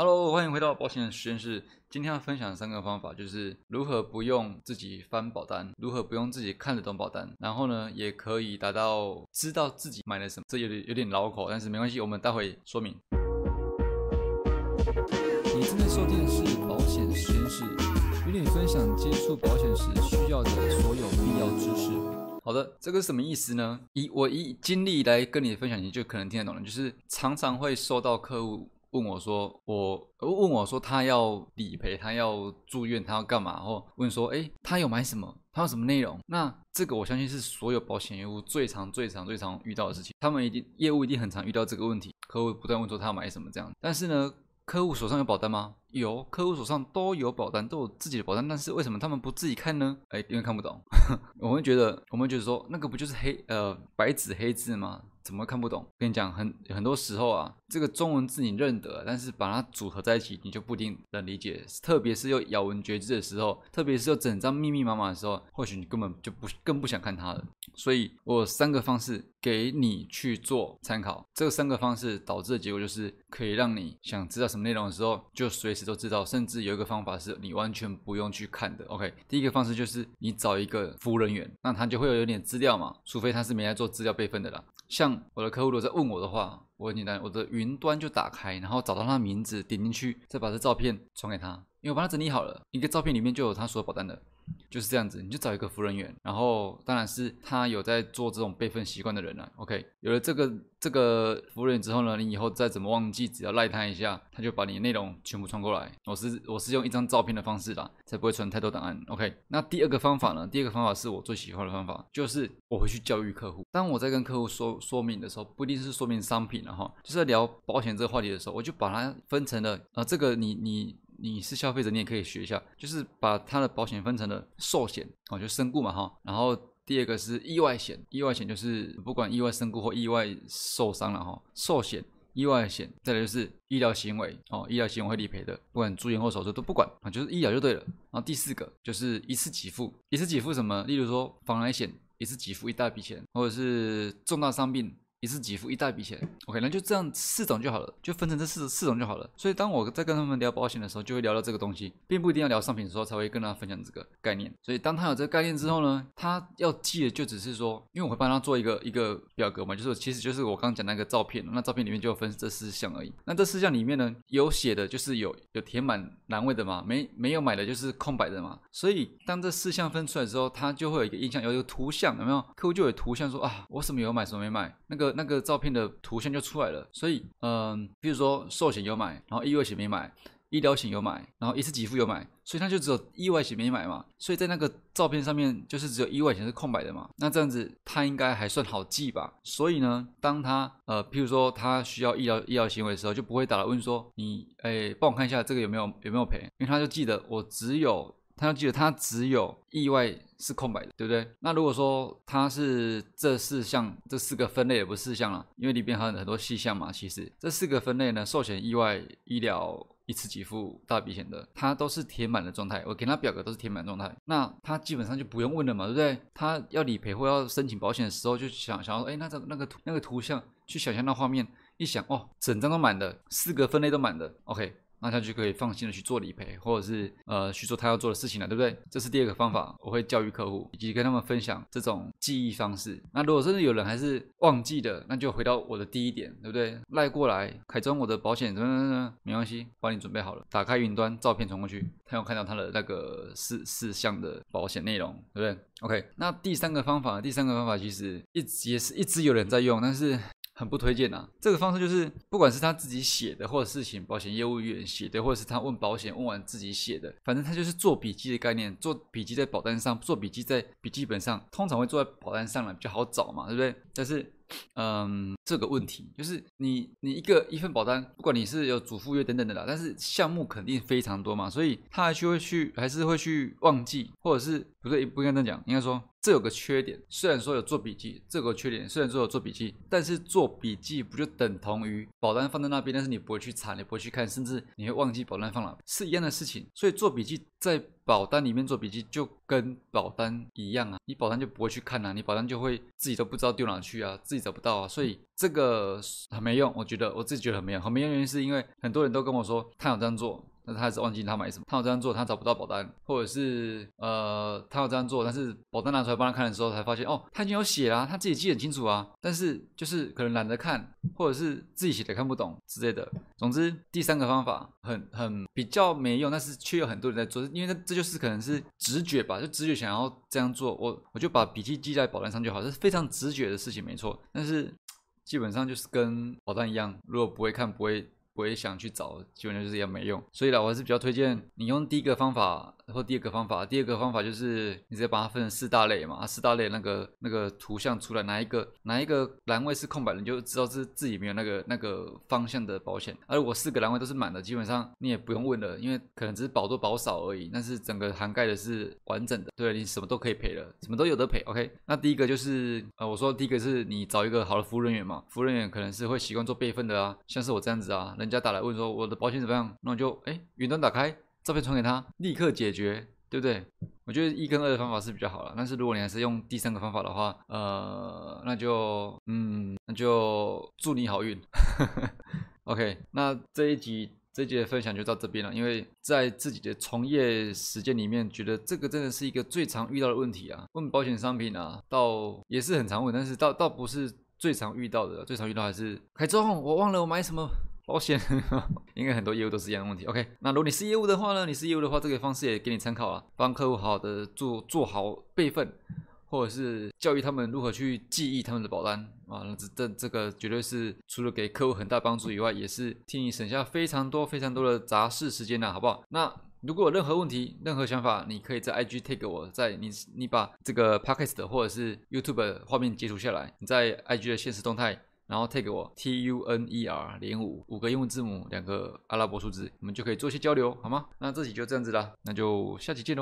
Hello，欢迎回到保险实验室。今天要分享三个方法，就是如何不用自己翻保单，如何不用自己看得懂保单，然后呢，也可以达到知道自己买了什么。这有点有点绕口，但是没关系，我们待会说明。你正在收听的是保险实验室，与你分享接触保险时需要的所有必要知识。好的，这个是什么意思呢？以我以经历来跟你分享，你就可能听得懂了。就是常常会收到客户。问我说，我问我说，他要理赔，他要住院，他要干嘛？然后问说，哎，他有买什么？他有什么内容？那这个我相信是所有保险业务最常、最常、最常遇到的事情。他们一定业务一定很常遇到这个问题，客户不断问说他要买什么这样。但是呢，客户手上有保单吗？有，客户手上都有保单，都有自己的保单。但是为什么他们不自己看呢？哎，因为看不懂。我们觉得，我们觉得说，那个不就是黑呃白纸黑字吗？怎么看不懂？跟你讲，很很多时候啊，这个中文字你认得，但是把它组合在一起，你就不一定能理解。特别是又咬文嚼字的时候，特别是又整张密密麻麻的时候，或许你根本就不更不想看它了。所以我三个方式给你去做参考，这三个方式导致的结果就是可以让你想知道什么内容的时候，就随都知道。甚至有一个方法是你完全不用去看的。OK，第一个方式就是你找一个服务人员，那他就会有有点资料嘛，除非他是没来做资料备份的啦。像我的客户如果在问我的话，我很简单，我的云端就打开，然后找到他的名字，点进去，再把这照片传给他，因为我帮他整理好了，一个照片里面就有他所有保单的。就是这样子，你就找一个服务人员，然后当然是他有在做这种备份习惯的人了。OK，有了这个这个服务人员之后呢，你以后再怎么忘记，只要赖他一下，他就把你的内容全部传过来。我是我是用一张照片的方式啦，才不会传太多档案。OK，那第二个方法呢？第二个方法是我最喜欢的方法，就是我会去教育客户。当我在跟客户说说明的时候，不一定是说明商品了哈，就是聊保险这个话题的时候，我就把它分成了啊，这个你你。你是消费者，你也可以学一下，就是把它的保险分成了寿险哦，就身故嘛哈。然后第二个是意外险，意外险就是不管意外身故或意外受伤了哈。寿险、意外险，再来就是医疗行为哦，医疗行为会理赔的，不管住院或手术都不管啊，就是医疗就对了。然后第四个就是一次给付，一次给付什么？例如说防癌险，一次给付一大笔钱，或者是重大伤病。一次给付一大笔钱，OK，那就这样四种就好了，就分成这四四种就好了。所以当我在跟他们聊保险的时候，就会聊到这个东西，并不一定要聊商品的时候才会跟他分享这个概念。所以当他有这个概念之后呢，他要记的就只是说，因为我会帮他做一个一个表格嘛，就是其实就是我刚刚讲那个照片，那照片里面就分这四项而已。那这四项里面呢，有写的就是有有填满栏位的嘛，没没有买的就是空白的嘛。所以当这四项分出来之后，他就会有一个印象，有一个图像，有没有？客户就有图像说啊，我什么有买，什么没买，那个。那个照片的图像就出来了，所以，嗯，比如说寿险有买，然后意外险没买，医疗险有买，然后一次给付有买，所以他就只有意外险没买嘛，所以在那个照片上面就是只有意外险是空白的嘛，那这样子他应该还算好记吧？所以呢，当他呃，譬如说他需要医疗医疗行为的时候，就不会打来问说你，哎，帮我看一下这个有没有有没有赔，因为他就记得我只有。他要记得，他只有意外是空白的，对不对？那如果说他是这四项，这四个分类也不是四项了，因为里边还有很多细项嘛。其实这四个分类呢，寿险、意外、医疗、一次给付、大笔险的，它都是填满的状态。我给他表格都是填满状态，那他基本上就不用问了嘛，对不对？他要理赔或要申请保险的时候，就想想要，哎，那这那个图那个图像，去想象那画面，一想，哦，整张都满的，四个分类都满的，OK。那他就可以放心的去做理赔，或者是呃去做他要做的事情了，对不对？这是第二个方法，我会教育客户以及跟他们分享这种记忆方式。那如果真的有人还是忘记的，那就回到我的第一点，对不对？赖过来，凯中，我的保险怎么怎么没关系，帮你准备好了，打开云端，照片传过去，他要看到他的那个四四项的保险内容，对不对？OK，那第三个方法，第三个方法其实一直也是一直有人在用，但是。很不推荐呐，这个方式就是不管是他自己写的，或者是请保险业务员写的，或者是他问保险问完自己写的，反正他就是做笔记的概念，做笔记在保单上，做笔记在笔记本上，通常会做在保单上了比较好找嘛，对不对？但是。嗯，这个问题就是你你一个一份保单，不管你是有主副约等等的啦，但是项目肯定非常多嘛，所以他还是会去还是会去忘记，或者是不对不应该这样讲，应该说这有个缺点，虽然说有做笔记，这有个缺点，虽然说有做笔记，但是做笔记不就等同于保单放在那边，但是你不会去查，你不会去看，甚至你会忘记保单放哪，是一样的事情。所以做笔记在保单里面做笔记就跟保单一样啊，你保单就不会去看啊，你保单就会自己都不知道丢哪去啊，自己找不到啊，所以这个很没用，我觉得我自己觉得很没用，很没用原因是因为很多人都跟我说他有这样做。但是他还是忘记他买什么，他有这样做，他找不到保单，或者是呃，他有这样做，但是保单拿出来帮他看的时候，才发现哦，他已经有写了，他自己记很清楚啊，但是就是可能懒得看，或者是自己写的看不懂之类的。总之，第三个方法很很比较没用，但是却有很多人在做，因为这这就是可能是直觉吧，就直觉想要这样做，我我就把笔记记在保单上就好，这是非常直觉的事情，没错。但是基本上就是跟保单一样，如果不会看，不会。我也想去找，基本上就是也没用。所以啦，我还是比较推荐你用第一个方法或第二个方法。第二个方法就是你直接把它分成四大类嘛，四大类那个那个图像出来，哪一个哪一个栏位是空白的，你就知道是自己没有那个那个方向的保险。而如果四个栏位都是满的，基本上你也不用问了，因为可能只是保多保少而已。但是整个涵盖的是完整的，对你什么都可以赔了，什么都有得赔。OK，那第一个就是呃，我说第一个是你找一个好的服务人员嘛，服务人员可能是会习惯做备份的啊，像是我这样子啊，人家打来问说我的保险怎么样，那我就哎云端打开照片传给他，立刻解决，对不对？我觉得一跟二的方法是比较好了，但是如果你还是用第三个方法的话，呃，那就嗯，那就祝你好运。OK，那这一集这一集的分享就到这边了，因为在自己的从业时间里面，觉得这个真的是一个最常遇到的问题啊。问保险商品啊，倒也是很常问，但是倒倒不是最常遇到的，最常遇到还是凯中，我忘了我买什么。保险，应该很多业务都是一样的问题。OK，那如果你是业务的话呢？你是业务的话，这个方式也给你参考了，帮客户好好的做做好备份，或者是教育他们如何去记忆他们的保单啊。这这这个绝对是除了给客户很大帮助以外，也是替你省下非常多非常多的杂事时间呐，好不好？那如果有任何问题、任何想法，你可以在 IG take 我，在你你把这个 Podcast 或者是 YouTube 画面截图下来，你在 IG 的现实动态。然后 take 我 T U N E R 零五五个英文字母，两个阿拉伯数字，我们就可以做一些交流，好吗？那这期就这样子啦，那就下期见喽。